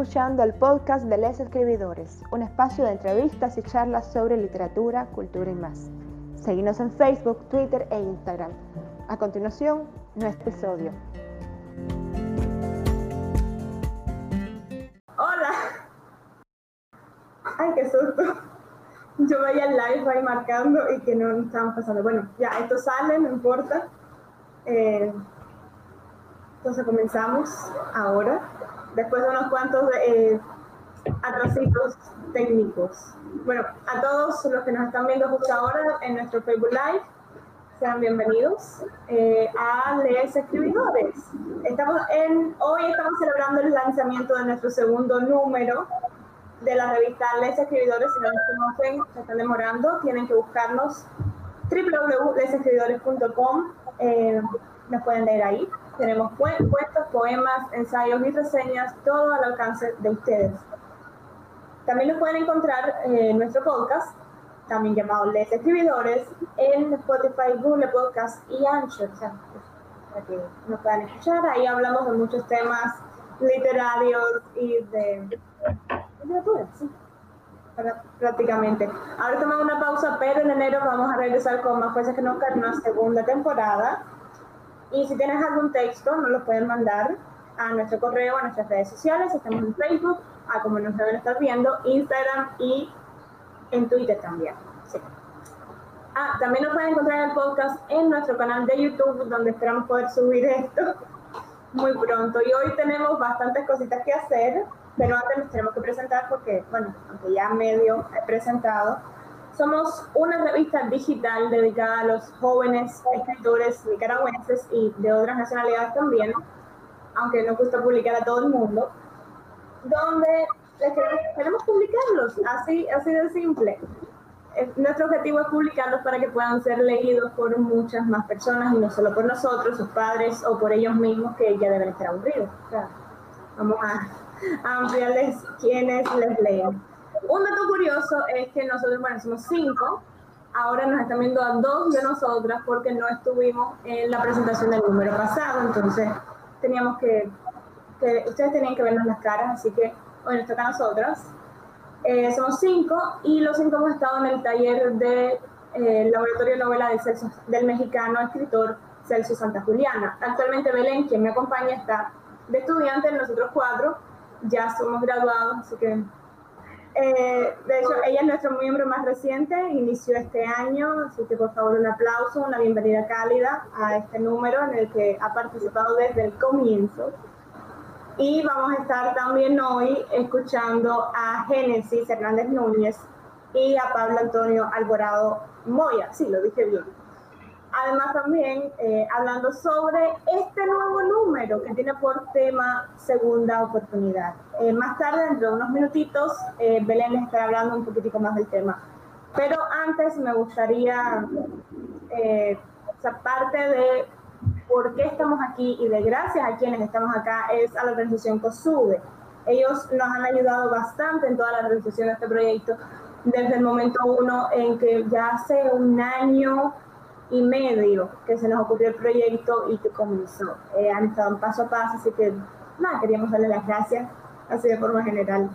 escuchando el podcast de Les Escribidores, un espacio de entrevistas y charlas sobre literatura, cultura y más. Seguimos en Facebook, Twitter e Instagram. A continuación, nuestro episodio. Hola. Ay, qué susto. Yo veía el live ahí marcando y que no estaban pasando. Bueno, ya, esto sale, no importa. Eh, entonces comenzamos ahora después de unos cuantos eh, atrasitos técnicos. Bueno, a todos los que nos están viendo justo ahora en nuestro Facebook Live, sean bienvenidos eh, a Les Escribidores. Estamos en, hoy estamos celebrando el lanzamiento de nuestro segundo número de la revista Les Escribidores. Si no nos conocen, se están demorando, tienen que buscarnos www.lesescribidores.com. Eh, nos pueden leer ahí. Tenemos cuentos, poemas, ensayos y reseñas, todo al alcance de ustedes. También nos pueden encontrar en nuestro podcast, también llamado Les Escribidores, en Spotify, Google Podcast y Anchor, para que nos puedan escuchar. Ahí hablamos de muchos temas literarios y de literatura, sí, prácticamente. Ahora tomamos una pausa, pero en enero vamos a regresar con más fuerzas que nunca en una segunda temporada y si tienes algún texto, nos lo pueden mandar a nuestro correo, a nuestras redes sociales. Estamos en Facebook, a como nos deben estar viendo, Instagram y en Twitter también. Ah, también nos pueden encontrar en el podcast en nuestro canal de YouTube, donde esperamos poder subir esto muy pronto. Y hoy tenemos bastantes cositas que hacer, pero antes nos tenemos que presentar porque, bueno, aunque ya medio he presentado, somos una revista digital dedicada a los jóvenes escritores nicaragüenses y de otras nacionalidades también, aunque nos gusta publicar a todo el mundo, donde queremos, publicarlos, así, de simple. Eh, nuestro objetivo es publicarlos para que puedan ser leídos por muchas más personas y no solo por nosotros, sus padres o por ellos mismos que ya deben estar aburridos. vamos a, a ampliarles quienes les leen. Un dato curioso es que nosotros, bueno, somos cinco, ahora nos están viendo a dos de nosotras porque no estuvimos en la presentación del número pasado, entonces teníamos que, ustedes tenían que vernos las caras, así que hoy nos toca a nosotras. Eh, somos cinco y los cinco hemos estado en el taller de eh, Laboratorio de Novela de Celso, del mexicano escritor Celso Santa Juliana. Actualmente Belén, quien me acompaña, está de estudiante, nosotros cuatro ya somos graduados, así que eh, de hecho, ella es nuestro miembro más reciente, inició este año, así que por favor un aplauso, una bienvenida cálida a este número en el que ha participado desde el comienzo. Y vamos a estar también hoy escuchando a Génesis Hernández Núñez y a Pablo Antonio Alborado Moya, sí, lo dije bien. Además también eh, hablando sobre este nuevo número que tiene por tema segunda oportunidad. Eh, más tarde, dentro de unos minutitos, eh, Belén les estará hablando un poquitico más del tema. Pero antes me gustaría, o sea, parte de por qué estamos aquí y de gracias a quienes estamos acá es a la organización COSUDE. Ellos nos han ayudado bastante en toda la realización de este proyecto desde el momento uno en que ya hace un año y medio que se nos ocurrió el proyecto y que comenzó. Eh, han estado paso a paso, así que nada, queríamos darle las gracias, así de forma general,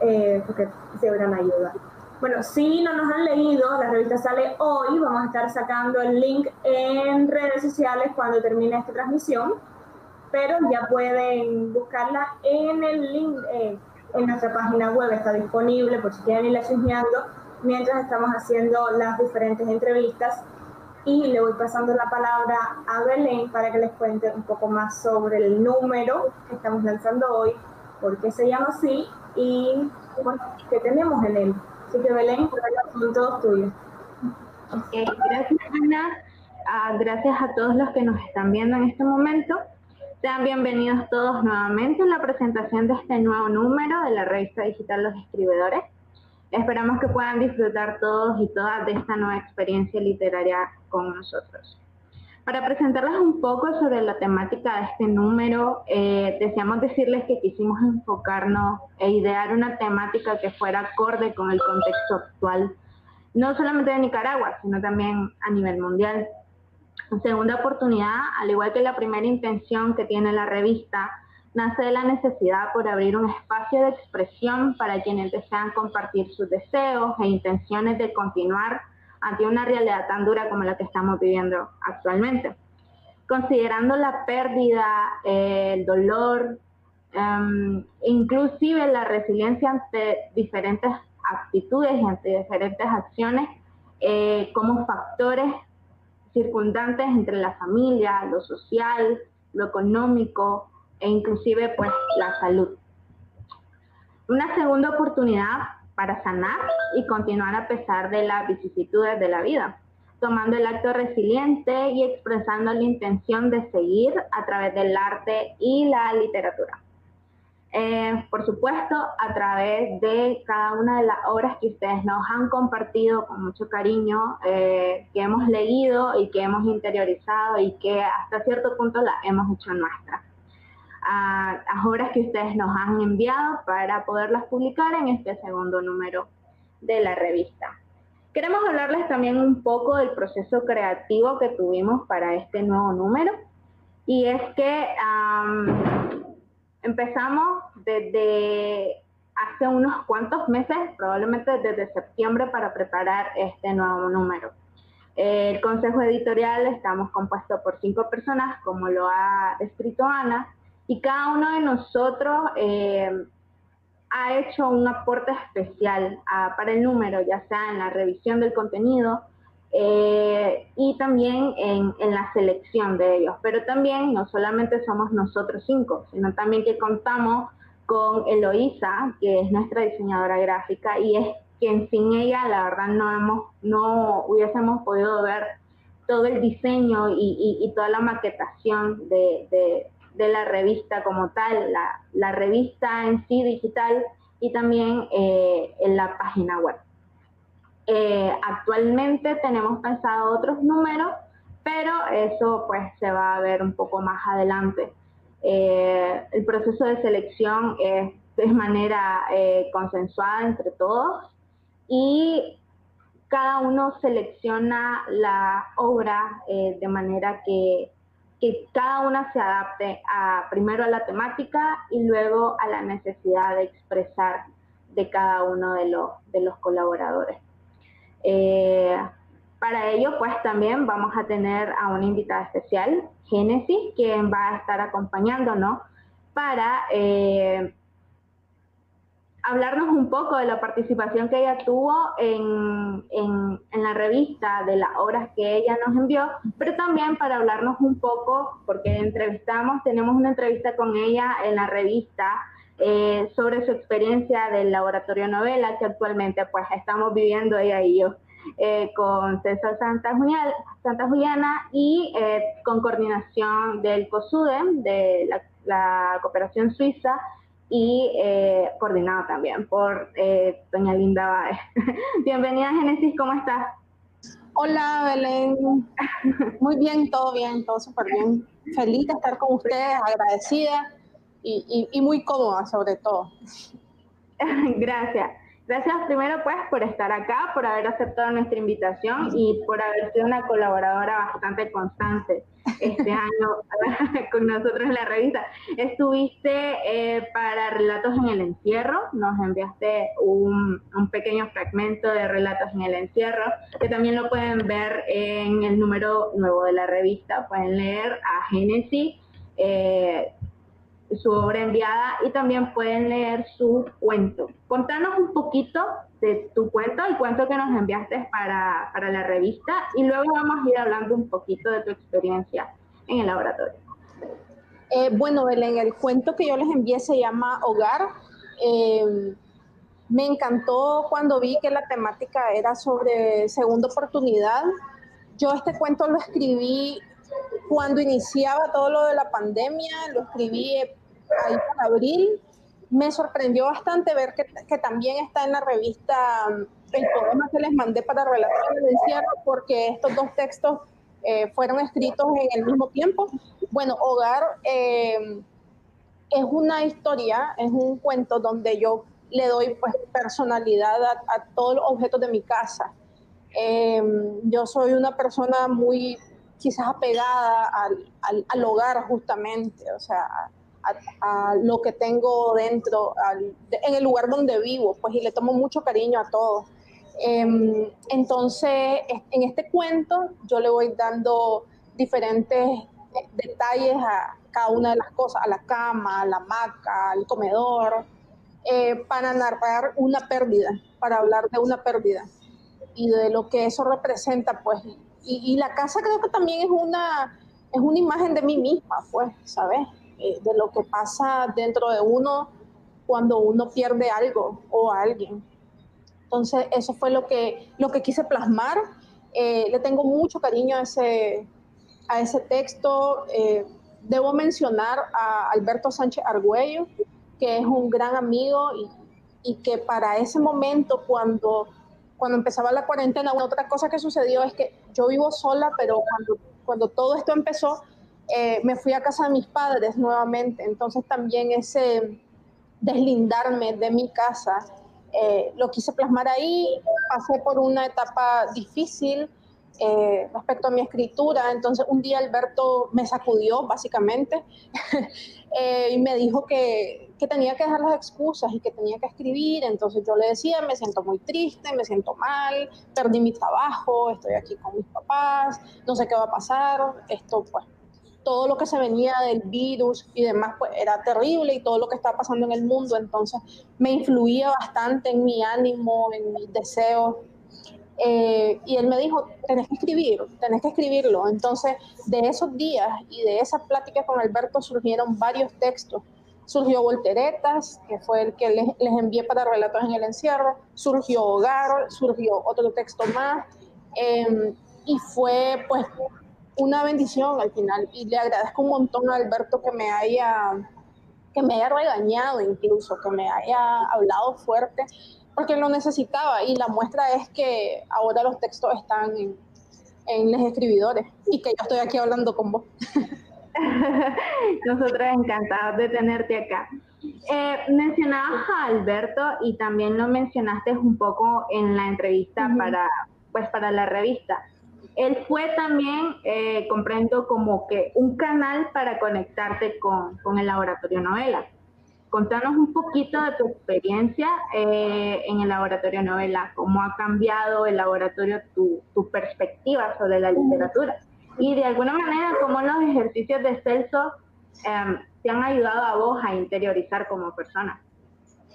eh, porque se gran ayuda. Bueno, si no nos han leído, la revista sale hoy, vamos a estar sacando el link en redes sociales cuando termine esta transmisión, pero ya pueden buscarla en el link eh, en nuestra página web, está disponible por si quieren irla chusmeando mientras estamos haciendo las diferentes entrevistas y le voy pasando la palabra a Belén para que les cuente un poco más sobre el número que estamos lanzando hoy, por qué se llama así y bueno, qué tenemos en él. Así que Belén, son todos tuyos. gracias Ana, ah, gracias a todos los que nos están viendo en este momento. Sean bienvenidos todos nuevamente en la presentación de este nuevo número de la revista digital Los Escribidores. Esperamos que puedan disfrutar todos y todas de esta nueva experiencia literaria con nosotros. Para presentarles un poco sobre la temática de este número, eh, deseamos decirles que quisimos enfocarnos e idear una temática que fuera acorde con el contexto actual, no solamente de Nicaragua, sino también a nivel mundial. Segunda oportunidad, al igual que la primera intención que tiene la revista, nace de la necesidad por abrir un espacio de expresión para quienes desean compartir sus deseos e intenciones de continuar ante una realidad tan dura como la que estamos viviendo actualmente. Considerando la pérdida, eh, el dolor, um, inclusive la resiliencia ante diferentes actitudes y ante diferentes acciones eh, como factores circundantes entre la familia, lo social, lo económico e inclusive pues la salud. Una segunda oportunidad para sanar y continuar a pesar de las vicisitudes de la vida, tomando el acto resiliente y expresando la intención de seguir a través del arte y la literatura. Eh, por supuesto, a través de cada una de las obras que ustedes nos han compartido con mucho cariño, eh, que hemos leído y que hemos interiorizado y que hasta cierto punto las hemos hecho nuestras. A las obras que ustedes nos han enviado para poderlas publicar en este segundo número de la revista. Queremos hablarles también un poco del proceso creativo que tuvimos para este nuevo número. Y es que Empezamos desde hace unos cuantos meses, probablemente desde septiembre, para preparar este nuevo número. El consejo editorial estamos compuesto por cinco personas, como lo ha escrito Ana, y cada uno de nosotros eh, ha hecho un aporte especial ah, para el número, ya sea en la revisión del contenido, eh, y también en, la selección de ellos. Pero también no solamente somos nosotros cinco, sino también que contamos con Eloísa, que es nuestra diseñadora gráfica y es quien sin ella la verdad no, hemos, no hubiésemos podido ver todo el diseño y, toda la maquetación de, la revista como tal, la, revista en sí digital y también eh, en la página web. Eh, actualmente tenemos pensado otros números, pero eso pues se va a ver un poco más adelante. Eh, el proceso de selección es de manera consensuada entre todos y cada uno selecciona la obra de manera que, que, cada una se adapte a, primero a la temática y luego a la necesidad de expresar de cada uno de, los, de los colaboradores. Eh, para ello, pues también vamos a tener a una invitada especial, Génesis, quien va a estar acompañándonos para eh, hablarnos un poco de la participación que ella tuvo en, en, la revista, de las obras que ella nos envió, pero también para hablarnos un poco, porque entrevistamos, tenemos una entrevista con ella en la revista eh, sobre su experiencia del laboratorio novela que actualmente pues estamos viviendo ella y yo. Eh, con César Santa, Santa Juliana y eh, con coordinación del COSUDEM, de la, cooperación suiza, y coordinado también por doña Linda Baez. Bienvenida Génesis, ¿cómo estás? Hola Belén, muy bien, todo bien, todo súper bien. Feliz de estar con ustedes, agradecida y, muy cómoda sobre todo. Gracias. Gracias primero pues por estar acá, por haber aceptado nuestra invitación y por haber sido una colaboradora bastante constante este año con nosotros en la revista. Estuviste eh, para Relatos en el Encierro, nos enviaste un, pequeño fragmento de Relatos en el Encierro, que también lo pueden ver en el número nuevo de la revista, pueden leer a Génesis. Eh, su obra enviada y también pueden leer su cuento. Contanos un poquito de tu cuento, el cuento que nos enviaste para, para la revista y luego vamos a ir hablando un poquito de tu experiencia en el laboratorio. Eh, bueno, Belén, el cuento que yo les envié se llama Hogar. Eh, me encantó cuando vi que la temática era sobre segunda oportunidad. Yo este cuento lo escribí cuando iniciaba todo lo de la pandemia, lo escribí ahí para abril. Me sorprendió bastante ver que, que, también está en la revista um, el poema que les mandé para Relación del Encierro, porque estos dos textos eh, fueron escritos en el mismo tiempo. Bueno, Hogar eh, es una historia, es un cuento donde yo le doy pues, personalidad a, todos los objetos de mi casa. Eh, yo soy una persona muy quizás apegada al, al, al, hogar justamente, o sea, a, lo que tengo dentro, en el lugar donde vivo, pues y le tomo mucho cariño a todo. Em, entonces, en este cuento yo le voy dando diferentes eh, detalles a cada una de las cosas, a la cama, a la hamaca, al comedor, eh, para narrar una pérdida, para hablar de una pérdida y de lo que eso representa, pues. Y, la casa creo que también es una, es una imagen de mí misma, pues, ¿sabes? Eh, de lo que pasa dentro de uno cuando uno pierde algo o a alguien. Entonces, eso fue lo que, lo que quise plasmar. Eh, le tengo mucho cariño a ese, a ese texto. Eh, debo mencionar a Alberto Sánchez Argüello, que es un gran amigo y, y que para ese momento, cuando cuando empezaba la cuarentena, otra cosa que sucedió es que yo vivo sola, pero cuando, cuando todo esto empezó, eh, me fui a casa de mis padres nuevamente. Entonces también ese deslindarme de mi casa, eh, lo quise plasmar ahí. Pasé por una etapa difícil eh, respecto a mi escritura. Entonces un día Alberto me sacudió básicamente y me dijo que, que tenía que dejar las excusas y que tenía que escribir. Entonces yo le decía, me siento muy triste, me siento mal, perdí mi trabajo, estoy aquí con mis papás, no sé qué va a pasar. Esto, pues, todo lo que se venía del virus y demás, pues era terrible y todo lo que estaba pasando en el mundo. Entonces me influía bastante en mi ánimo, en mis deseos. Eh, y él me dijo, tenés que escribir, tenés que escribirlo. Entonces, de esos días y de esa plática con Alberto surgieron varios textos surgió Volteretas, que fue el que les, envié para relatos en el encierro, surgió Hogar, surgió otro texto más, em, y fue pues una bendición al final, y le agradezco un montón a Alberto que me haya que me haya regañado incluso, que me haya hablado fuerte, porque lo necesitaba, y la muestra es que ahora los textos están en, en los escribidores, y que yo estoy aquí hablando con vos. Nosotros encantados de tenerte acá. Eh, mencionabas a Alberto y también lo mencionaste un poco en la entrevista para, pues, para la revista. Él fue también, eh, comprendo, como que un canal para conectarte con, con, el laboratorio novela. Contanos un poquito de tu experiencia eh, en el laboratorio novela, cómo ha cambiado el laboratorio tu, tu perspectiva sobre la literatura y de alguna manera cómo los ejercicios de Celso em, te han ayudado a vos a interiorizar como persona.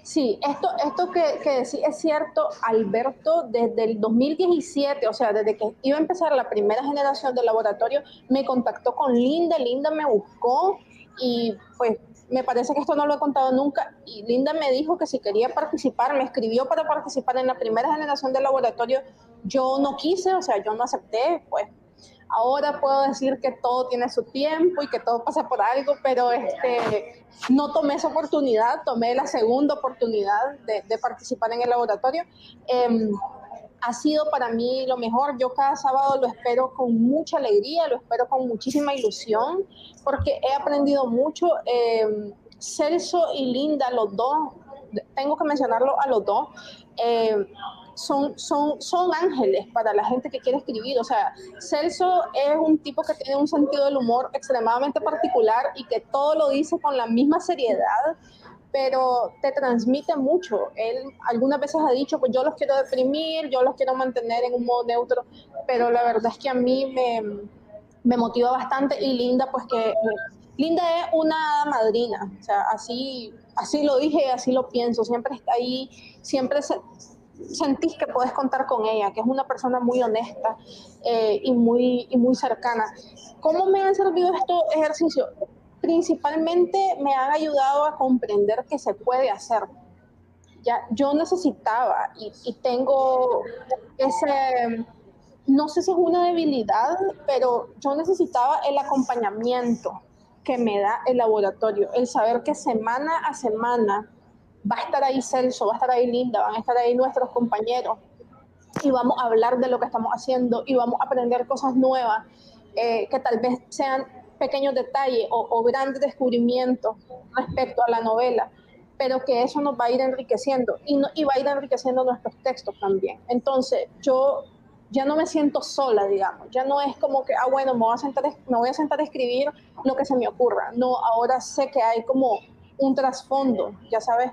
Sí, esto, esto que, que decís es cierto, Alberto, desde el 2017, o sea, desde que iba a empezar la primera generación del laboratorio, me contactó con Linda, Linda me buscó y pues me parece que esto no lo he contado nunca y Linda me dijo que si quería participar, me escribió para participar en la primera generación del laboratorio, yo no quise, o sea, yo no acepté, pues Ahora puedo decir que todo tiene su tiempo y que todo pasa por algo, pero este, no tomé esa oportunidad, tomé la segunda oportunidad de, participar en el laboratorio. Em, ha sido para mí lo mejor. Yo cada sábado lo espero con mucha alegría, lo espero con muchísima ilusión, porque he aprendido mucho. Eh, Celso y Linda, los dos, tengo que mencionarlo a los dos, em, son, son, son ángeles para la gente que quiere escribir. O sea, Celso es un tipo que tiene un sentido del humor extremadamente particular y que todo lo dice con la misma seriedad, pero te transmite mucho. Él algunas veces ha dicho, pues yo los quiero deprimir, yo los quiero mantener en un modo neutro, pero la verdad es que a mí me, me motiva bastante y Linda, pues que... Linda es una madrina, o sea, así, así lo dije, así lo pienso, siempre está ahí, siempre se, sentís que puedes contar con ella, que es una persona muy honesta eh, y, muy, y muy cercana. ¿Cómo me han servido estos ejercicios? Principalmente me han ayudado a comprender que se puede hacer. Ya, yo necesitaba y, y tengo ese, no sé si es una debilidad, pero yo necesitaba el acompañamiento que me da el laboratorio, el saber que semana a semana va a estar ahí Celso, va a estar ahí Linda, van a estar ahí nuestros compañeros. Y vamos a hablar de lo que estamos haciendo y vamos a aprender cosas nuevas eh, que tal vez sean pequeños detalles o, grandes descubrimientos respecto a la novela, pero que eso nos va a ir enriqueciendo y, y va a ir enriqueciendo nuestros textos también. Entonces, yo ya no me siento sola, digamos, ya no es como que, ah, bueno, me voy a sentar, me voy a, sentar a escribir lo que se me ocurra, no, ahora sé que hay como un trasfondo, ya sabes,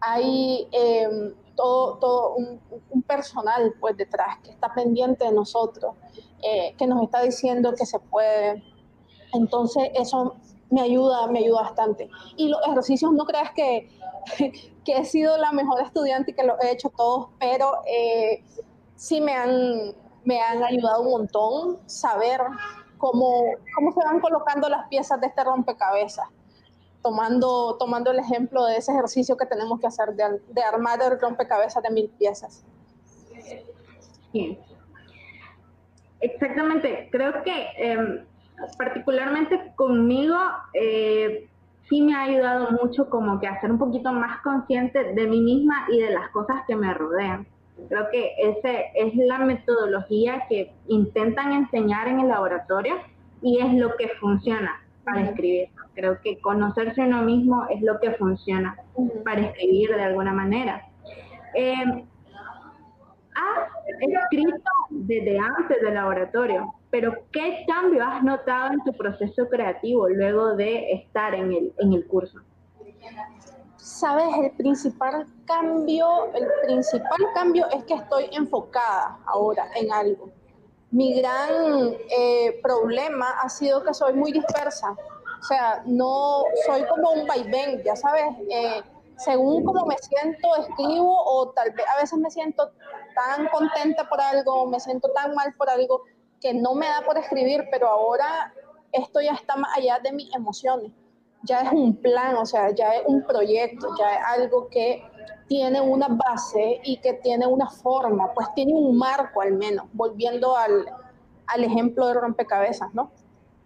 hay em, todo, todo un, personal pues detrás que está pendiente de nosotros, eh, que nos está diciendo que se puede. Entonces eso me ayuda, me ayuda bastante. Y los ejercicios, no creas que, que he sido la mejor estudiante y que lo he hecho todos, pero eh, sí me han, me han ayudado un montón saber cómo, cómo se van colocando las piezas de este rompecabezas. Tomando, tomando el ejemplo de ese ejercicio que tenemos que hacer de, de armar el rompecabezas de mil piezas. Exactamente. Creo que em, particularmente conmigo eh, sí me ha ayudado mucho como que a ser un poquito más consciente de mí misma y de las cosas que me rodean. Creo que ese es la metodología que intentan enseñar en el laboratorio y es lo que funciona para escribir. Creo que conocerse uno mismo es lo que funciona para escribir de alguna manera. Eh, has escrito desde antes del laboratorio, pero ¿qué cambio has notado en tu proceso creativo luego de estar en el, en el curso? Sabes, el principal cambio, el principal cambio es que estoy enfocada ahora en algo. Mi gran eh, problema ha sido que soy muy dispersa. O sea, no soy como un vaivén, ya sabes. Eh, según como me siento, escribo o tal vez a veces me siento tan contenta por algo, me siento tan mal por algo que no me da por escribir, pero ahora esto ya está más allá de mis emociones. Ya es un plan, o sea, ya es un proyecto, ya es algo que tiene una base y que tiene una forma, pues tiene un marco al menos, volviendo al, al ejemplo de rompecabezas, ¿no?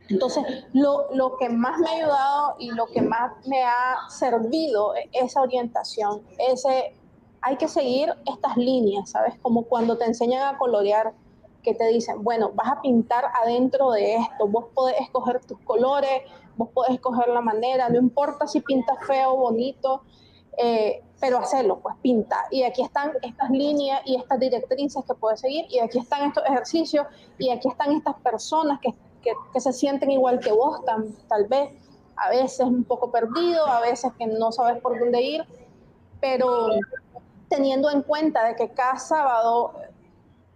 Entonces, lo, lo, que más me ha ayudado y lo que más me ha servido es esa orientación, ese, hay que seguir estas líneas, ¿sabes? Como cuando te enseñan a colorear, que te dicen, bueno, vas a pintar adentro de esto, vos podés escoger tus colores, vos podés escoger la manera, no importa si pintas feo o bonito, eh, pero hacelo, pues pinta. Y aquí están estas líneas y estas directrices que puedes seguir, y aquí están estos ejercicios, y aquí están estas personas que que, se sienten igual que vos, tal vez, a veces un poco perdido, a veces que no sabes por dónde ir, pero teniendo en cuenta de que cada sábado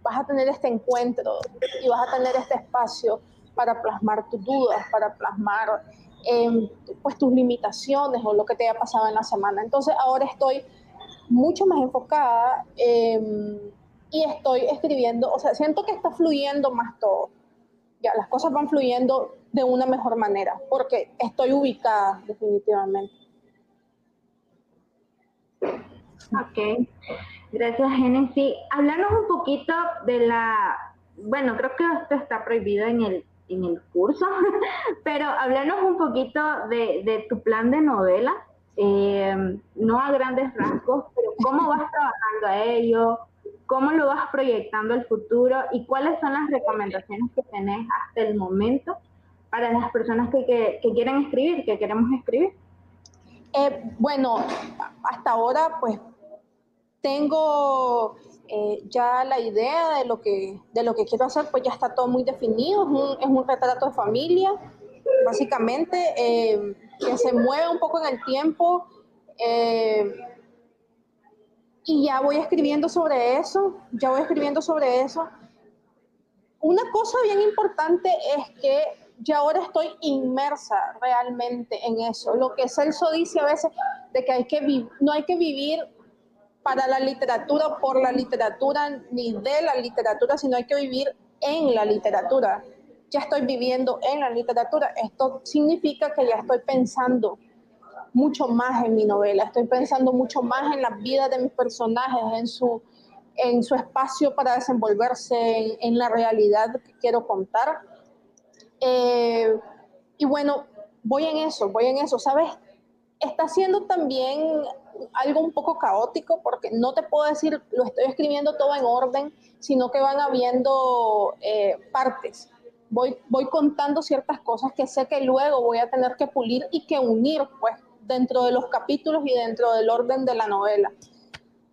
vas a tener este encuentro y vas a tener este espacio para plasmar tus dudas, para plasmar em, pues tus limitaciones o lo que te haya pasado en la semana. Entonces ahora estoy mucho más enfocada em, y estoy escribiendo, o sea, siento que está fluyendo más todo las cosas van fluyendo de una mejor manera, porque estoy ubicada definitivamente. Ok, gracias Genesis. Hablarnos un poquito de la, bueno, creo que esto está prohibido en el, en el curso, pero hablarnos un poquito de, de tu plan de novela, eh, no a grandes rasgos, pero cómo vas trabajando a ello, cómo lo vas proyectando el futuro y cuáles son las recomendaciones que tenés hasta el momento para las personas que, quieren escribir, que queremos escribir. Eh, bueno, hasta ahora pues tengo eh, ya la idea de lo, que, de lo que quiero hacer, pues ya está todo muy definido, es un, es un retrato de familia, básicamente, eh, que se mueve un poco en el tiempo y ya voy escribiendo sobre eso, ya voy escribiendo sobre eso. Una cosa bien importante es que ya ahora estoy inmersa realmente en eso. Lo que Celso dice a veces de que, hay que no hay que vivir para la literatura por la literatura ni de la literatura, sino hay que vivir en la literatura. Ya estoy viviendo en la literatura. Esto significa que ya estoy pensando mucho más en mi novela, estoy pensando mucho más en la vida de mis personajes, en su, en su espacio para desenvolverse, en, la realidad que quiero contar. Eh, y bueno, voy en eso, voy en eso, ¿sabes? Está siendo también algo un poco caótico porque no te puedo decir, lo estoy escribiendo todo en orden, sino que van habiendo eh, partes. Voy, voy contando ciertas cosas que sé que luego voy a tener que pulir y que unir, pues, dentro de los capítulos y dentro del orden de la novela.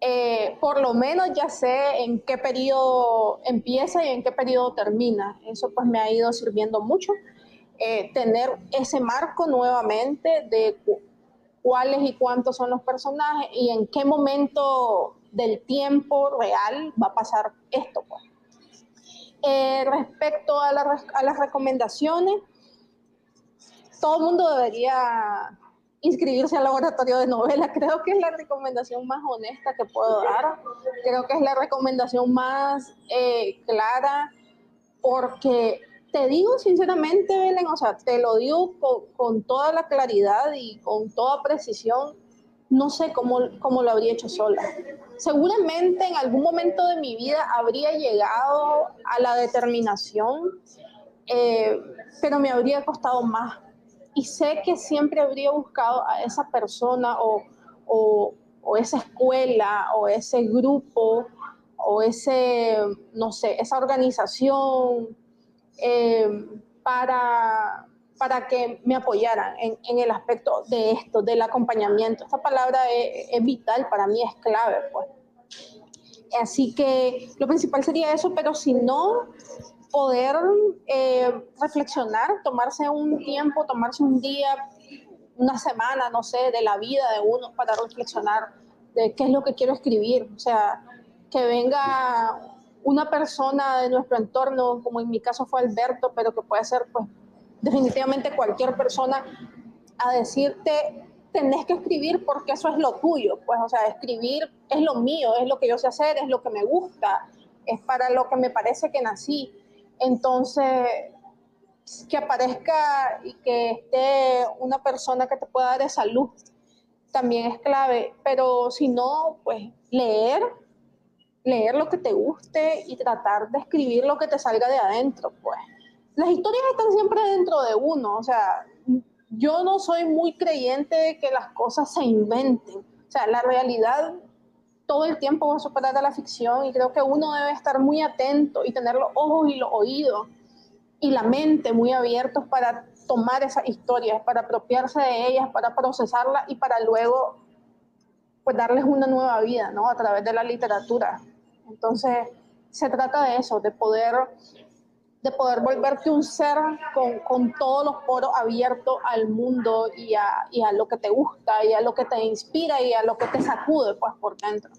eh, por lo menos ya sé en qué periodo empieza y en qué periodo termina. Eso pues me ha ido sirviendo mucho. Eh, tener ese marco nuevamente de cuáles y cuántos son los personajes y en qué momento del tiempo real va a pasar esto. Pues. Eh, respecto a, a las recomendaciones, todo el mundo debería inscribirse al laboratorio de novela. Creo que es la recomendación más honesta que puedo dar. Creo que es la recomendación más eh, clara porque te digo sinceramente, Belén, o sea, te lo digo con, toda la claridad y con toda precisión, no sé cómo, cómo, lo habría hecho sola. Seguramente en algún momento de mi vida habría llegado a la determinación, eh, pero me habría costado más y sé que siempre habría buscado a esa persona o, o, esa escuela o ese grupo o ese, no sé, esa organización eh, para, para que me apoyaran en, en, el aspecto de esto, del acompañamiento. Esta palabra es, es vital, para mí es clave, pues. Así que lo principal sería eso, pero si no, poder eh, reflexionar, tomarse un tiempo, tomarse un día, una semana, no sé, de la vida de uno para reflexionar de qué es lo que quiero escribir. O sea, que venga una persona de nuestro entorno, como en mi caso fue Alberto, pero que puede ser pues definitivamente cualquier persona, a decirte, tenés que escribir porque eso es lo tuyo. Pues, o sea, escribir es lo mío, es lo que yo sé hacer, es lo que me gusta, es para lo que me parece que nací. Entonces, que aparezca y que esté una persona que te pueda dar de salud también es clave, pero si no, pues leer, leer lo que te guste y tratar de escribir lo que te salga de adentro, pues. Las historias están siempre dentro de uno, o sea, yo no soy muy creyente de que las cosas se inventen, o sea, la realidad todo el tiempo va a superar a la ficción y creo que uno debe estar muy atento y tener los ojos y los oídos y la mente muy abiertos para tomar esas historias, para apropiarse de ellas, para procesarlas y para luego pues darles una nueva vida, ¿no? A través de la literatura. Entonces, se trata de eso, de poder de poder volverte un ser con, con, todos los poros abiertos al mundo y a, y a, lo que te gusta y a lo que te inspira y a lo que te sacude pues por dentro.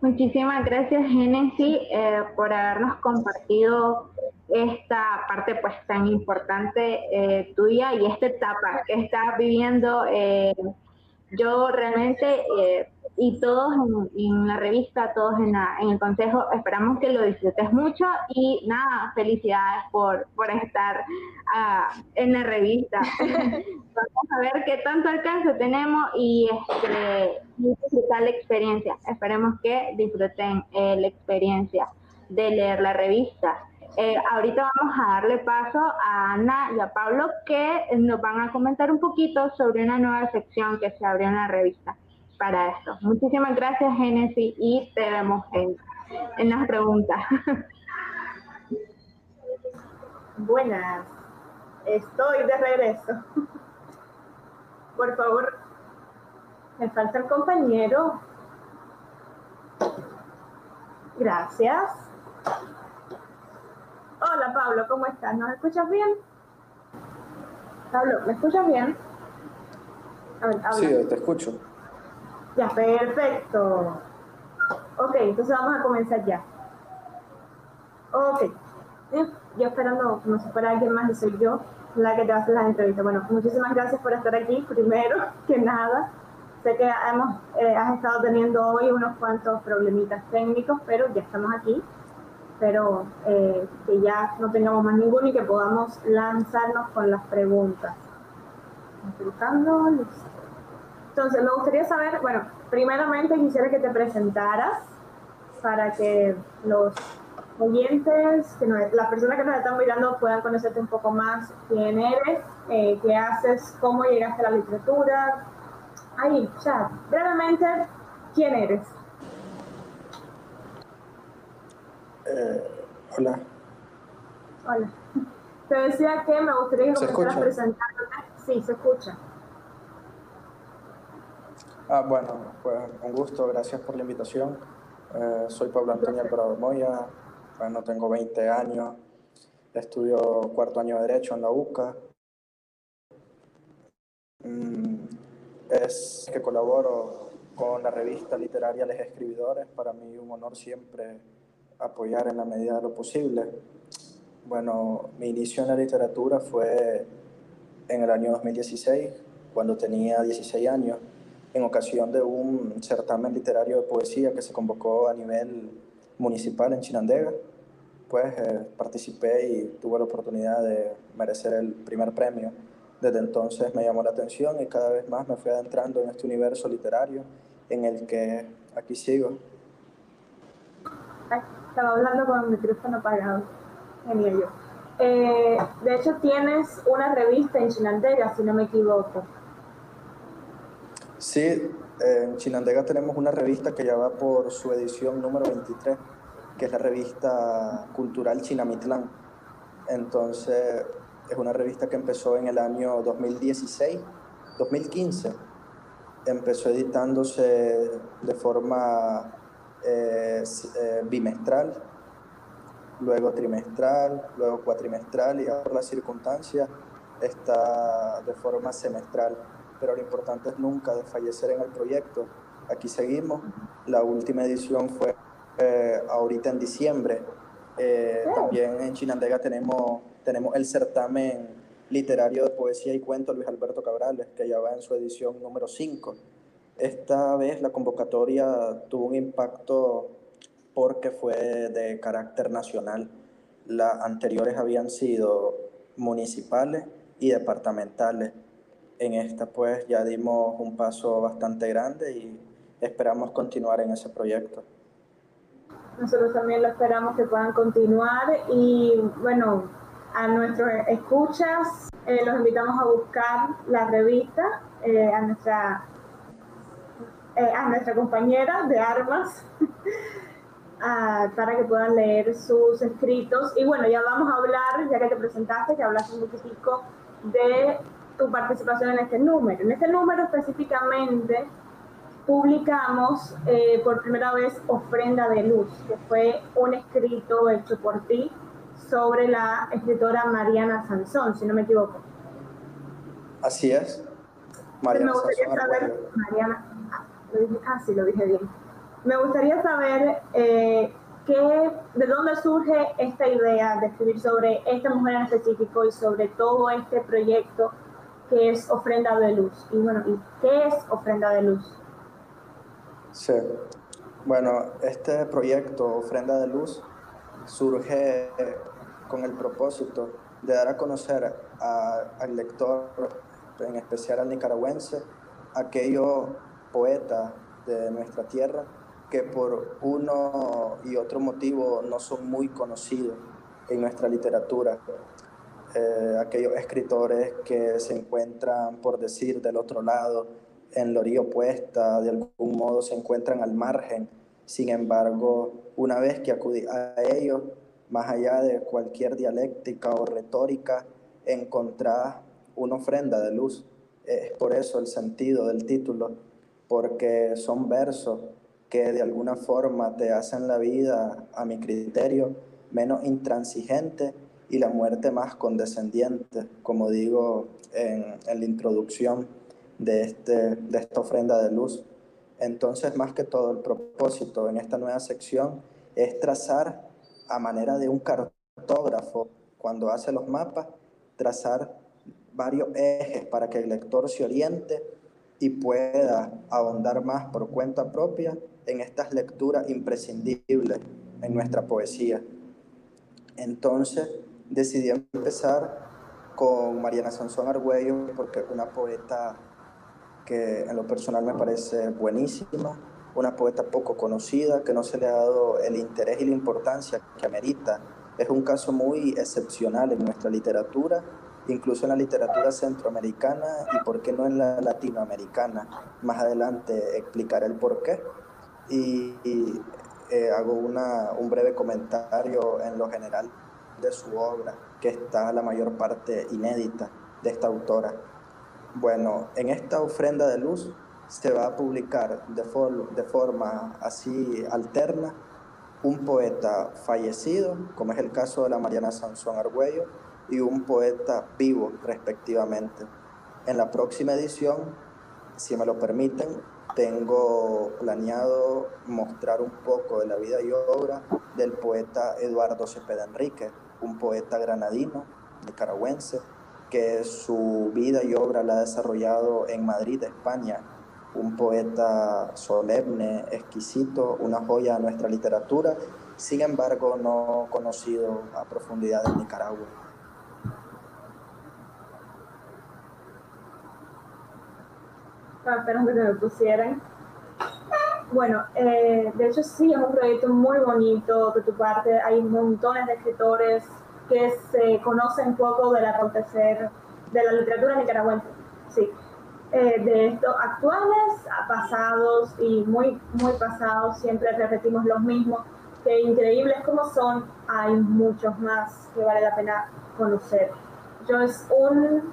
Muchísimas gracias Genesis eh, por habernos compartido esta parte pues tan importante eh, tuya y esta etapa que estás viviendo. Eh, yo realmente y todos en, la revista, todos en, en, el consejo, esperamos que lo disfrutes mucho y nada, felicidades por, por estar uh, en la revista. Vamos a ver qué tanto alcance tenemos y este, disfrutar la experiencia. Esperemos que disfruten eh, la experiencia de leer la revista. Eh, ahorita vamos a darle paso a Ana y a Pablo que nos van a comentar un poquito sobre una nueva sección que se abrió en la revista para esto. Muchísimas gracias, Genesis, y te vemos en, en las preguntas. Buenas, estoy de regreso. Por favor, me falta el compañero. Gracias. Hola Pablo, ¿cómo estás? ¿Nos escuchas bien? Pablo, ¿me escuchas bien? Sí, te escucho. Ya, perfecto. Ok, entonces vamos a comenzar ya. Ok. Yo esperando como si fuera alguien más y soy yo la que te hace las entrevistas. Bueno, muchísimas gracias por estar aquí, primero que nada. Sé que hemos, eh, has estado teniendo hoy unos cuantos problemitas técnicos, pero ya estamos aquí. Pero eh, que ya no tengamos más ninguno y que podamos lanzarnos con las preguntas. Entonces, me gustaría saber, bueno, primeramente quisiera que te presentaras para que los oyentes, que las personas que nos están mirando puedan conocerte un poco más quién eres, eh, qué haces, cómo llegaste a la literatura. Ahí, ya, brevemente, ¿quién eres? Eh, hola. Hola. Te decía que me gustaría que comenzaras presentándote. Sí, se escucha. Ah, bueno, pues un gusto, gracias por la invitación. Eh, soy Pablo Antonio Alvarado Moya, bueno, tengo 20 años, estudio cuarto año de Derecho en la UCA. Mm, es que colaboro con la revista literaria Les Escribidores, para mí un honor siempre apoyar en la medida de lo posible. Bueno, mi inicio en la literatura fue en el año 2016, cuando tenía 16 años en ocasión de un certamen literario de poesía que se convocó a nivel municipal en Chinandega. Pues eh, participé y tuve la oportunidad de merecer el primer premio. Desde entonces me llamó la atención y cada vez más me fui adentrando en este universo literario en el que aquí sigo. Estaba hablando con el micrófono apagado. Genial yo. Eh, de hecho, tienes una revista en Chinandega, si no me equivoco. Sí, en Chinandega tenemos una revista que ya va por su edición número 23, que es la revista cultural Chinamitlán. Entonces, es una revista que empezó en el año 2016, 2015. Empezó editándose de forma eh, eh, bimestral, luego trimestral, luego cuatrimestral y ahora la circunstancia está de forma semestral pero lo importante es nunca desfallecer en el proyecto. Aquí seguimos. La última edición fue eh, ahorita en diciembre. Eh, también en Chinandega tenemos, tenemos el certamen literario de poesía y cuento Luis Alberto Cabrales, que ya va en su edición número 5. Esta vez la convocatoria tuvo un impacto porque fue de carácter nacional. Las anteriores habían sido municipales y departamentales en esta pues ya dimos un paso bastante grande y esperamos continuar en ese proyecto. Nosotros también lo esperamos que puedan continuar y bueno, a nuestros escuchas eh, los invitamos a buscar la revista, eh, a, nuestra, eh, a nuestra compañera de armas. para que puedan leer sus escritos. Y bueno, ya vamos a hablar, ya que te presentaste, que hablaste un poquitico de tu participación en este número. En este número específicamente publicamos eh, por primera vez Ofrenda de Luz, que fue un escrito hecho por ti sobre la escritora Mariana Sansón, si no me equivoco. Así es. Mariana me gustaría saber, Mariana, ah, lo dije, ah, sí, lo dije bien. Me gustaría saber eh, qué, de dónde surge esta idea de escribir sobre esta mujer en específico y sobre todo este proyecto que es ofrenda de luz. Y bueno, ¿y qué es ofrenda de luz? Sí. Bueno, este proyecto, Ofrenda de Luz, surge con el propósito de dar a conocer al lector, en especial al nicaragüense, aquellos poetas de nuestra tierra que por uno y otro motivo no son muy conocidos en nuestra literatura. Eh, aquellos escritores que se encuentran, por decir, del otro lado, en la orilla opuesta, de algún modo se encuentran al margen. Sin embargo, una vez que acudí a ellos, más allá de cualquier dialéctica o retórica, encontrar una ofrenda de luz. Es por eso el sentido del título, porque son versos que de alguna forma te hacen la vida, a mi criterio, menos intransigente y la muerte más condescendiente, como digo en, la introducción de, este, de esta ofrenda de luz. Entonces, más que todo, el propósito en esta nueva sección es trazar a manera de un cartógrafo, cuando hace los mapas, trazar varios ejes para que el lector se oriente y pueda ahondar más por cuenta propia en estas lecturas imprescindibles en nuestra poesía. Entonces, decidí empezar con Mariana Sansón Argüello porque es una poeta que en lo personal me parece buenísima, una poeta poco conocida, que no se le ha dado el interés y la importancia que amerita. Es un caso muy excepcional en nuestra literatura, incluso en la literatura centroamericana y por qué no en la latinoamericana. Más adelante explicaré el por qué. Y, eh, hago una, un breve comentario en lo general de su obra, que está la mayor parte inédita de esta autora. Bueno, en esta ofrenda de luz se va a publicar de, de forma así alterna un poeta fallecido, como es el caso de la Mariana Sansón Argüello, y un poeta vivo, respectivamente. En la próxima edición, si me lo permiten, tengo planeado mostrar un poco de la vida y obra del poeta Eduardo Cepeda Enrique, un poeta granadino, nicaragüense, que su vida y obra la ha desarrollado en Madrid, España, un poeta solemne, exquisito, una joya de nuestra literatura, sin embargo no conocido a profundidad en Nicaragua. Ah, esperando que me pusieran. Bueno, eh, de hecho sí, es un proyecto muy bonito de tu parte. Hay montones de escritores que se conocen poco del acontecer de la literatura nicaragüense. Sí, eh, de estos actuales a pasados y muy, muy pasados, siempre repetimos los mismos, que increíbles como son, hay muchos más que vale la pena conocer. Yo es un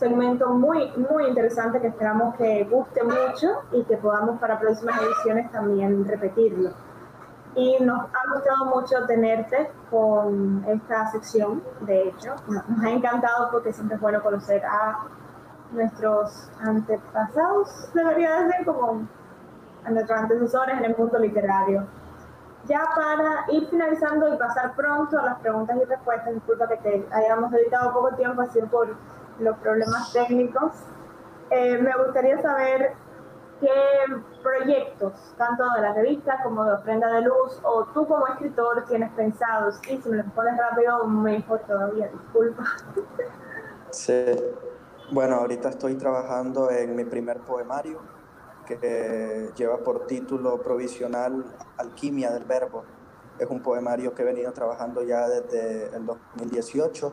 segmento muy, muy interesante que esperamos que guste mucho y que podamos para próximas ediciones también repetirlo. Y nos ha gustado mucho tenerte con esta sección, de hecho, nos ha encantado porque siempre es bueno conocer a nuestros antepasados, debería decir, como a nuestros antecesores en el mundo literario. Ya para ir finalizando y pasar pronto a las preguntas y respuestas, disculpa que te hayamos dedicado poco tiempo así por los problemas técnicos, eh, me gustaría saber qué proyectos, tanto de la revista como de Ofrenda de Luz, o tú como escritor tienes pensados, y si me lo respondes rápido, mejor todavía, disculpa. Sí, bueno, ahorita estoy trabajando en mi primer poemario que lleva por título provisional Alquimia del Verbo. Es un poemario que he venido trabajando ya desde el 2018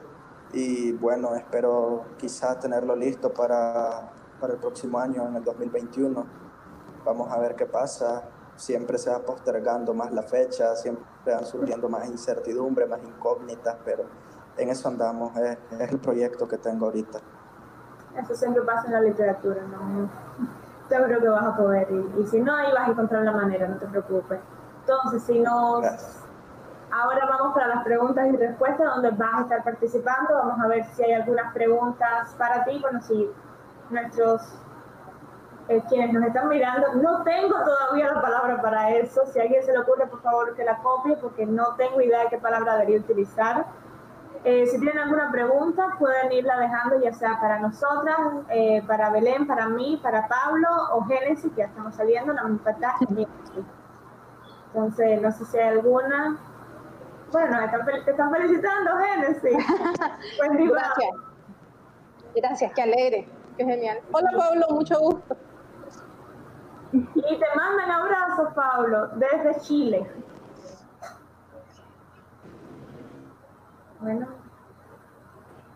y bueno, espero quizás tenerlo listo para, para el próximo año, en el 2021. Vamos a ver qué pasa. Siempre se va postergando más la fecha, siempre van surgiendo más incertidumbre, más incógnitas, pero en eso andamos, es, es el proyecto que tengo ahorita. Eso siempre pasa en la literatura, ¿no? Yo creo que vas a poder, y, si no, ahí vas a encontrar la manera, no te preocupes. Entonces, si nos... Ahora vamos para las preguntas y respuestas, donde vas a estar participando. Vamos a ver si hay algunas preguntas para ti. Bueno, si nuestros eh, quienes nos están mirando, no tengo todavía la palabra para eso. Si a alguien se le ocurre, por favor, que la copie, porque no tengo idea de qué palabra debería utilizar. Eh, si tienen alguna pregunta, pueden irla dejando ya sea para nosotras, eh, para Belén, para mí, para Pablo o Génesis, que ya estamos saliendo, la Entonces, no sé si hay alguna. Bueno, te están felicitando, Génesis. Pues, Gracias. Gracias, qué alegre, qué genial. Hola Pablo, mucho gusto. Y te mandan abrazos, Pablo, desde Chile. Bueno.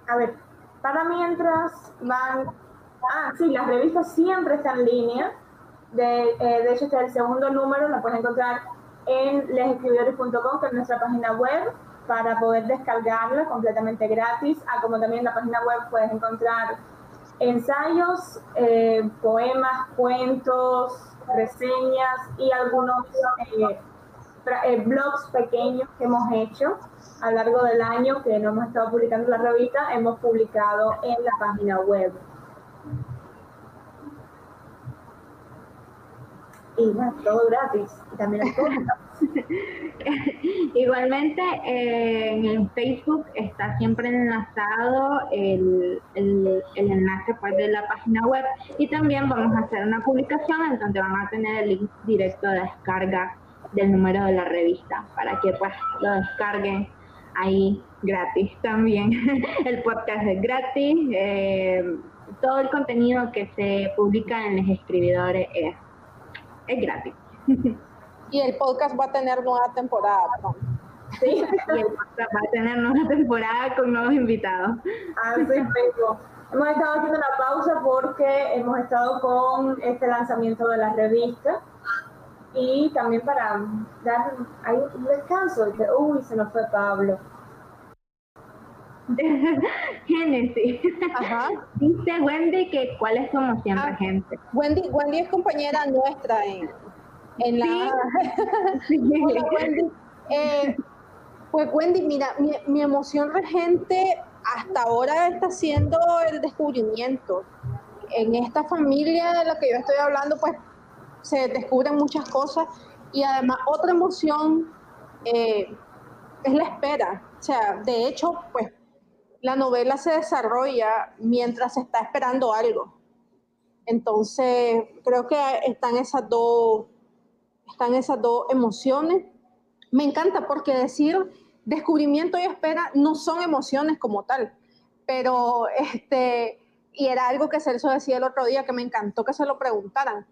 A ver, para mientras van... Ah, sí, las revistas siempre están en línea. De, eh, de hecho, este es el segundo número, lo puedes encontrar en lesescribidores.com, que es nuestra página web, para poder descargarla completamente gratis. Ah, como también en la página web puedes encontrar ensayos, eh, poemas, cuentos, reseñas y algunos eh, eh, blogs pequeños que hemos hecho a lo largo del año que no hemos estado publicando la revista, hemos publicado en la página web. Y bueno, todo gratis. Y también Igualmente, eh, en Facebook está siempre enlazado el, el, el, enlace pues, de la página web y también vamos a hacer una publicación en donde van a tener el link directo de descarga del número de la revista para que pues lo descarguen ahí gratis también. el podcast es gratis, eh, todo el contenido que se publica en los escribidores es, es gratis. y el podcast va a tener nueva temporada. Sí, y el podcast va a tener nueva temporada con nuevos invitados. Así mismo. Hemos estado haciendo una pausa porque hemos estado con este lanzamiento de la revista y también para dar hay un descanso, de que, uy, se nos fue Pablo. Génesis. Ajá. Dice Wendy que cuál es su emoción ah, regente. Wendy, Wendy es compañera nuestra en, en la... Wendy. Eh, pues Wendy, mira, mi, mi emoción regente hasta ahora está siendo el descubrimiento. En esta familia de la que yo estoy hablando, pues se descubren muchas cosas y además otra emoción eh, es la espera. O sea, de hecho, pues la novela se desarrolla mientras se está esperando algo. Entonces, creo que están esas dos, están esas dos emociones. Me encanta porque decir descubrimiento y espera no son emociones como tal, pero este, y era algo que Celso decía el otro día que me encantó que se lo preguntaran,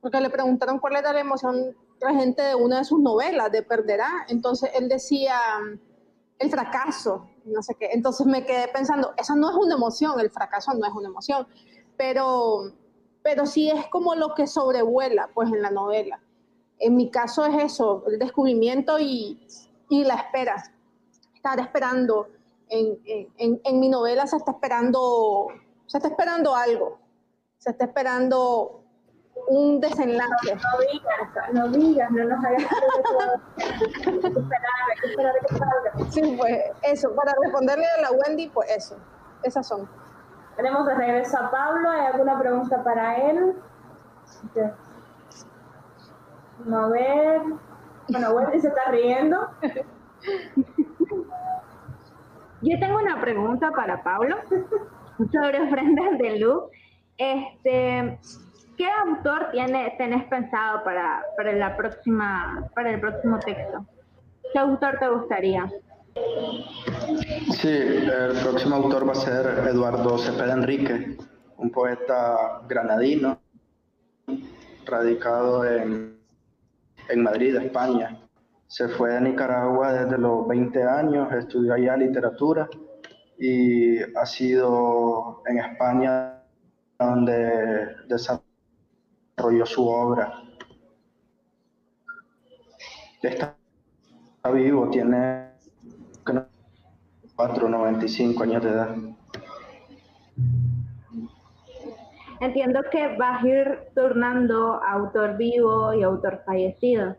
porque le preguntaron cuál era la emoción regente de una de sus novelas, de Perderá, entonces él decía el fracaso, no sé qué, entonces me quedé pensando, esa no es una emoción, el fracaso no es una emoción, pero, pero sí es como lo que sobrevuela pues en la novela. En mi caso es eso, el descubrimiento y, y la espera. Estar esperando, en, en, en, mi novela se está esperando, se está esperando algo, se está esperando un desenlace. No, digas, no digas, no nos hagas que esperar, que salga. Sí, pues eso, para responderle a la Wendy, pues eso, esas son. Tenemos de regreso a Pablo, ¿hay alguna pregunta para él? A ver. Bueno, Wendy se está riendo. Yo tengo una pregunta para Pablo sobre ofrendas de luz. Este, ¿Qué autor tiene, tenés pensado para, para, la próxima, para el próximo texto? ¿Qué autor te gustaría? Sí, el próximo autor va a ser Eduardo Cepeda Enrique, un poeta granadino, radicado en, en Madrid, España. Se fue a Nicaragua desde los 20 años, estudió allá literatura y ha sido en España donde desarrolló su obra. Está vivo, tiene 4, 95 años de edad. Entiendo que vas a ir turnando autor vivo y autor fallecido.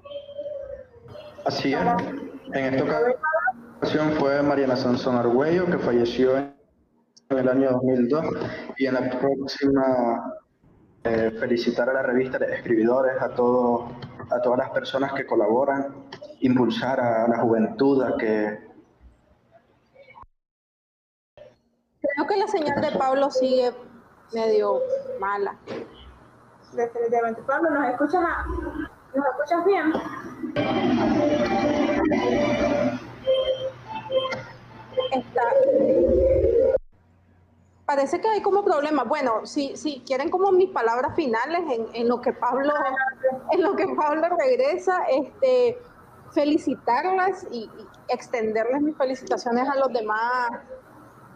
Así es. En esta ocasión fue Mariana Sansón Argüello, que falleció en el año 2002. Y en la próxima, eh, felicitar a la revista de escribidores, a, todos, a todas las personas que colaboran, impulsar a la juventud a que... Creo que la señal de Pablo sigue medio mala. Definitivamente. Pablo, ¿nos escuchas, ¿nos escuchas bien? Parece que hay como problema. Bueno, si, si quieren como mis palabras finales en, lo que Pablo, en lo que Pablo regresa, este, felicitarlas y, extenderles mis felicitaciones a los demás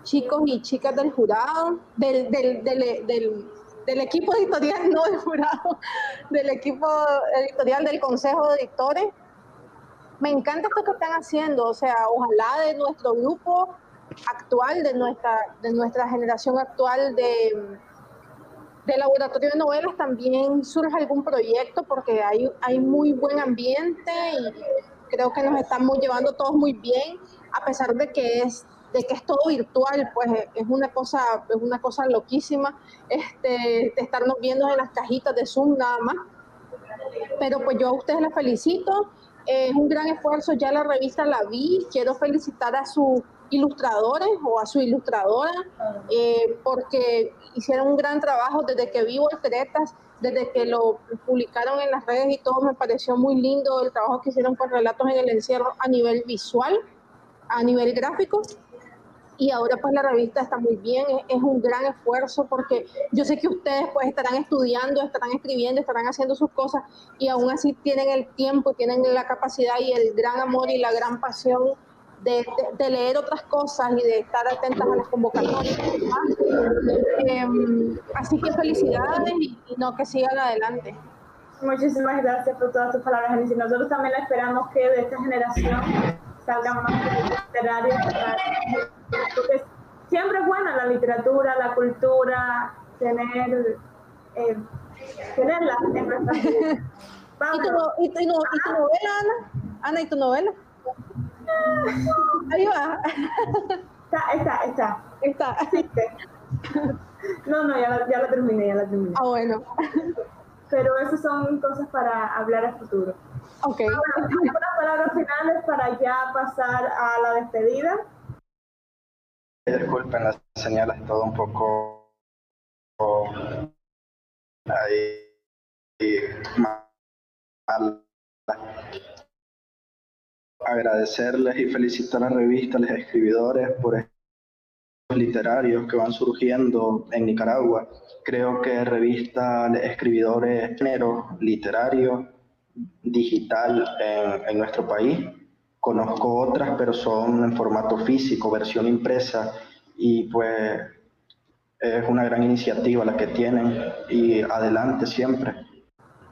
chicos y chicas del jurado, del, del, del, del equipo editorial, no del jurado, del equipo editorial del Consejo de Editores. Me encanta esto que están haciendo, o sea, ojalá de nuestro grupo actual, de nuestra, de nuestra generación actual de, de laboratorio de novelas también surja algún proyecto porque hay, hay muy buen ambiente y creo que nos estamos llevando todos muy bien, a pesar de que es de que es todo virtual, pues es una cosa, es una cosa loquísima, este, de estarnos viendo en las cajitas de Zoom nada más. Pero pues yo a ustedes les felicito, es un gran esfuerzo, ya la revista la vi, quiero felicitar a sus ilustradores o a su ilustradora, eh, porque hicieron un gran trabajo desde que vivo Tretas, desde que lo publicaron en las redes y todo, me pareció muy lindo el trabajo que hicieron con relatos en el encierro a nivel visual, a nivel gráfico. Y ahora pues la revista está muy bien, es, un gran esfuerzo porque yo sé que ustedes pues estarán estudiando, estarán escribiendo, estarán haciendo sus cosas y aún así tienen el tiempo, tienen la capacidad y el gran amor y la gran pasión de, leer otras cosas y de estar atentas a las convocatorias. Em, así que felicidades y, no, que sigan adelante. Muchísimas gracias por todas tus palabras, y Nosotros también esperamos que de esta generación salgan más literarios porque siempre es buena la literatura, la cultura, tener, eh, tenerla en nuestra vida. ¿Y tu, y, tu, y tu novela, Ana? Ana, ¿y tu novela? Ahí va. Está, está, está. Está. No, no, ya la, ya la terminé, ya la terminé. Ah, bueno. Pero esas son cosas para hablar a futuro. Ok. Ahora, palabras finales para ya pasar a la despedida. Disculpen, las señales todo un poco ahí mal. Agradecerles y felicitar a la revista, a los escribidores por estos literarios que van surgiendo en Nicaragua. Creo que revista escribidores género literario digital en, en nuestro país. Conozco otras, pero son en formato físico, versión impresa, y pues es una gran iniciativa la que tienen y adelante siempre.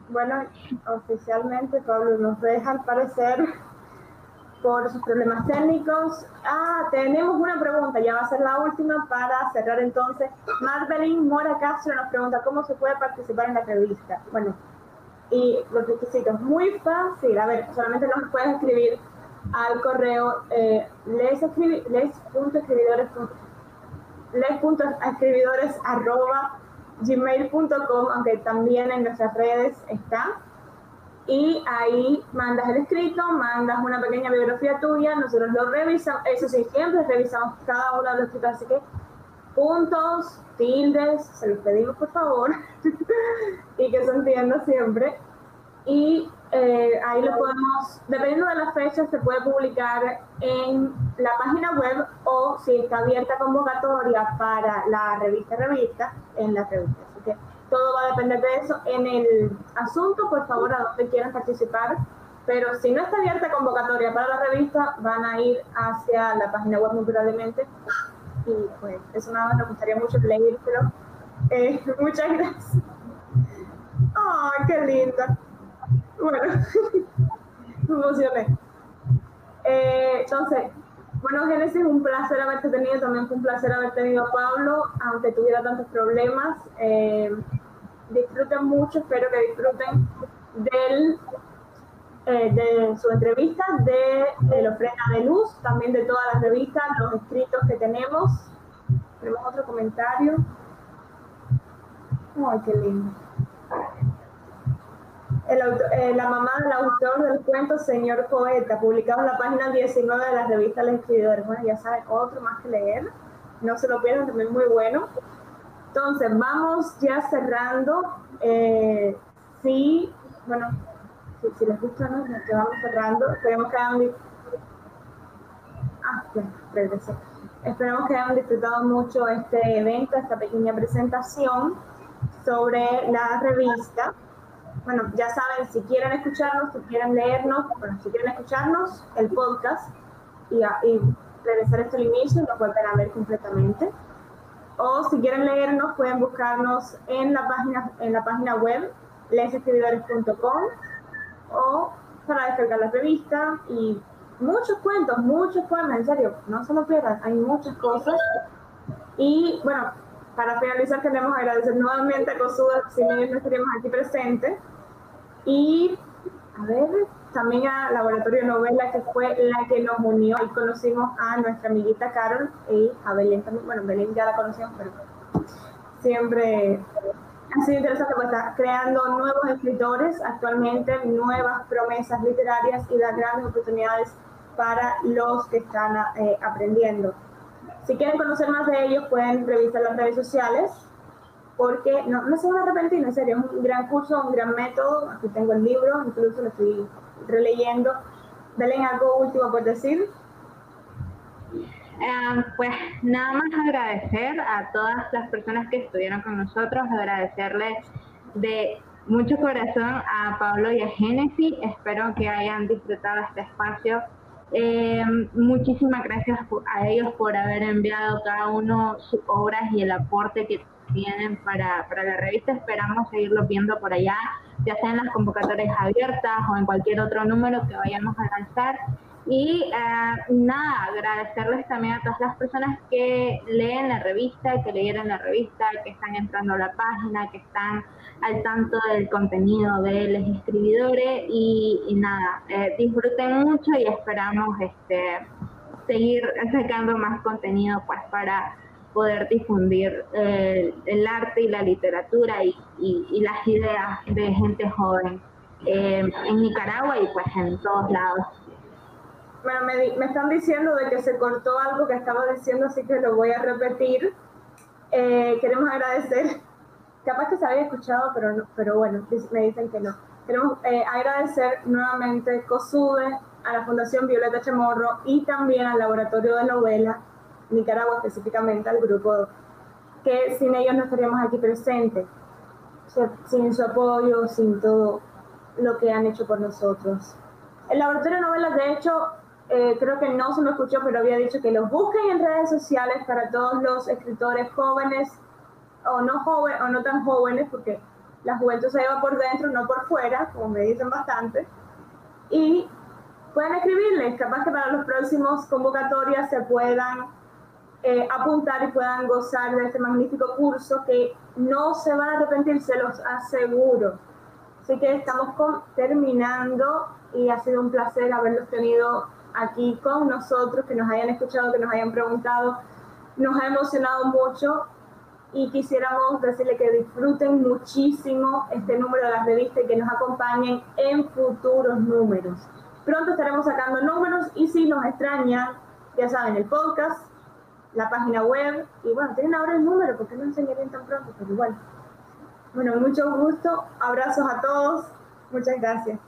Bueno, oficialmente Pablo nos deja al parecer por sus problemas técnicos. Ah, tenemos una pregunta, ya va a ser la última para cerrar entonces. Marvelin Mora Castro nos pregunta cómo se puede participar en la revista. Bueno, y los requisitos, muy fácil. A ver, solamente nos puedes escribir al correo eh, les.escribidores les.escribidores arroba gmail.com, aunque también en nuestras redes está. Y ahí mandas el escrito, mandas una pequeña biografía tuya, nosotros lo revisamos, eso sí, siempre revisamos cada uno de los escritos, así que puntos, tildes, se los pedimos por favor, y que se entienda siempre. Y eh, ahí lo podemos, dependiendo de las fechas, se puede publicar en la página web o si está abierta convocatoria para la revista revista, en la revista. Así que todo va a depender de eso. En el asunto, por favor, a donde quieran participar. Pero si no está abierta convocatoria para la revista, van a ir hacia la página web muy probablemente. Y pues eso nada más nos gustaría mucho leerlo. Eh, muchas gracias. ¡Ay, qué linda! Bueno, me emocioné. Eh, entonces, bueno, Génesis, un placer haberte tenido, también fue un placer haber tenido a Pablo, aunque tuviera tantos problemas. Eh, disfruten mucho, espero que disfruten del, eh, de su entrevista, de, de Ofrenda de Luz, también de todas las revistas, los escritos que tenemos. Tenemos otro comentario. Ay, qué lindo eh, la mamá del autor del cuento Señor Poeta, publicado en la página 19 de la revista Los Escribidores. Bueno, ya saben, otro más que leer. No se lo pierdan, también muy bueno. Entonces, vamos ya cerrando. Eh, sí, bueno, si, les gusta, ¿no? Que vamos cerrando. Esperemos que hayan... Ah. Esperemos que hayan disfrutado mucho este evento, esta pequeña presentación sobre la revista bueno, ya saben, si quieren escucharnos, si quieren leernos, bueno, si quieren escucharnos, el podcast y, y regresar esto al inicio, lo pueden ver completamente. O si quieren leernos, pueden buscarnos en la página, en la página web lesescribidores.com o para descargar la revista y muchos cuentos, muchos poemas, en serio, no se lo pierdan, hay muchas cosas. Y bueno, para finalizar queremos agradecer nuevamente a Cosuda, si no estaríamos aquí presentes, y, a ver, también a Laboratorio Novela, que fue la que nos unió y conocimos a nuestra amiguita Carol y a Belén también. Bueno, Belén ya la conocíamos, pero siempre ha sido interesante porque está creando nuevos escritores actualmente, nuevas promesas literarias y da grandes oportunidades para los que están eh, aprendiendo. Si quieren conocer más de ellos, pueden revisar las redes sociales porque no, no se van a arrepentir, en serio, es un gran curso, un gran método, aquí tengo el libro, incluso lo estoy releyendo. Belén, algo último por decir. Eh, pues nada más agradecer a todas las personas que estuvieron con nosotros, agradecerles de mucho corazón a Pablo y a Génesis, espero que hayan disfrutado este espacio. Eh, muchísimas gracias a ellos por haber enviado cada uno sus obras y el aporte que tienen para, para la revista. Esperamos seguirlo viendo por allá, ya sea en las convocatorias abiertas o en cualquier otro número que vayamos a lanzar. Y eh, nada, agradecerles también a todas las personas que leen la revista, que leyeron la revista, que están entrando a la página, que están al tanto del contenido de los escribidores y, nada, eh, disfruten mucho y esperamos este, seguir sacando más contenido pues para poder difundir eh, el arte y la literatura y, y, las ideas de gente joven en Nicaragua y pues en todos lados. Bueno, me, me, están diciendo de que se cortó algo que estaba diciendo, así que lo voy a repetir. Eh, queremos agradecer, capaz que se había escuchado, pero, pero bueno, me dicen que no. Queremos eh, agradecer nuevamente COSUDE, a la Fundación Violeta Chamorro y también al Laboratorio de Novela, Nicaragua específicamente, al grupo, que sin ellos no estaríamos aquí presentes, sin su apoyo, sin todo lo que han hecho por nosotros. El Laboratorio de Novelas, de hecho, eh, creo que no se me escuchó, pero había dicho que los busquen en redes sociales para todos los escritores jóvenes o no jóvenes o no tan jóvenes, porque la juventud se lleva por dentro, no por fuera, como me dicen bastante. Y pueden escribirles, capaz que para los próximos convocatorias se puedan eh, apuntar y puedan gozar de este magnífico curso que no se van a arrepentir, se los aseguro. Así que estamos terminando y ha sido un placer haberlos tenido aquí con nosotros, que nos hayan escuchado, que nos hayan preguntado. Nos ha emocionado mucho y quisiéramos decirle que disfruten muchísimo este número de la revista y que nos acompañen en futuros números. Pronto estaremos sacando números y si nos extrañan, ya saben, el podcast, la página web y bueno, tienen ahora el número porque no enseñarían tan pronto, pero igual. Bueno, mucho gusto, abrazos a todos, muchas gracias.